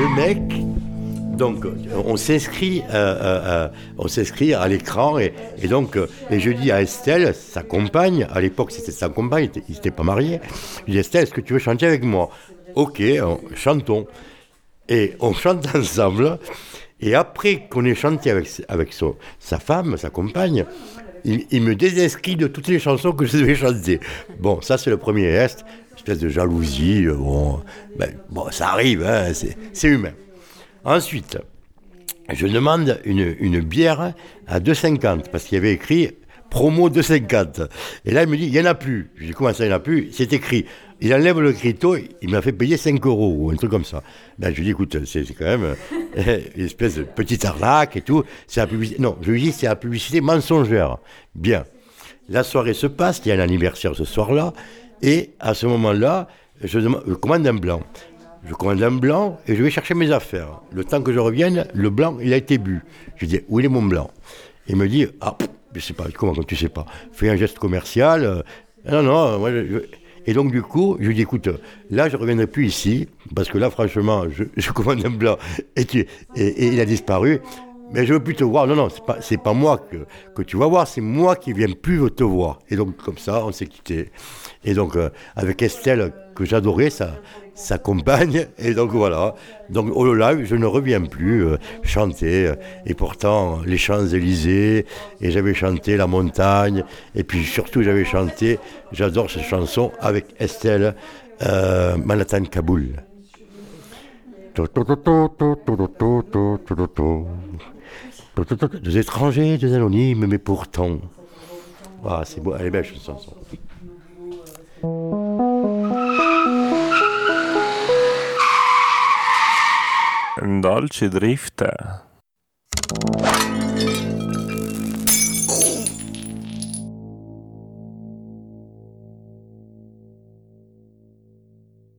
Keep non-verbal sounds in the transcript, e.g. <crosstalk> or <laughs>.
Le mec, donc on s'inscrit, euh, euh, euh, à l'écran et, donc je dis à Estelle, sa compagne, à l'époque c'était sa compagne, il n'était pas marié. Je dis Estelle, est-ce que tu veux chanter avec moi? Ok, on- chantons. Et on chante <laughs> ensemble. Et après qu'on ait chanté avec, sa femme, sa compagne, il, me désinscrit de toutes les chansons que je devais chanter. Bon, ça c'est le premier geste, espèce de jalousie. euh, Bon, ben, bon ça arrive, hein, c'est humain. Ensuite, je demande une, une bière à 2,50 parce qu'il y avait écrit promo 2,50. Et là, il me dit, il n'y en a plus. Je dis, comment ça, il n'y en a plus? C'est écrit. Il enlève le crito, il m'a fait payer 5 euros ou un truc comme ça. Ben, je lui dis, écoute, c'est c'est quand même euh, <laughs> une espèce de petite arnaque et tout. C'est la publicité. Non, je lui dis, c'est la publicité mensongère. Bien. La soirée se passe, il y a un anniversaire ce soir-là, et à ce moment-là, je, commande un blanc. Je commande un blanc et je vais chercher mes affaires. Le temps que je revienne, le blanc, il a été bu. Je dis, où est mon blanc? Il me dit, ah, je sais pas, comment tu sais pas? Fais un geste commercial. euh, non, non, moi, je- Et donc, du coup, je lui dis, écoute, là, je ne reviendrai plus ici, parce que là, franchement, je, commande un blanc et il a disparu. Mais je veux plus te voir. Non, non, c'est pas, pas moi que, tu vas voir, c'est moi qui viens plus te voir. Et donc, comme ça, on s'est quitté. Et donc, euh, avec Estelle, que j'adorais, sa, compagne. <laughs> Et donc, voilà. Donc, au live, je ne reviens plus euh, chanter. Et pourtant, les Champs-Élysées, et j'avais chanté La Montagne. Et puis, surtout, j'avais chanté, j'adore cette chanson, avec Estelle, euh, Manhattan Kaboul. Deux étrangers, deux anonymes, mais pourtant. Ah, c'est beau, elle est belle cette chanson. Dolce Drift.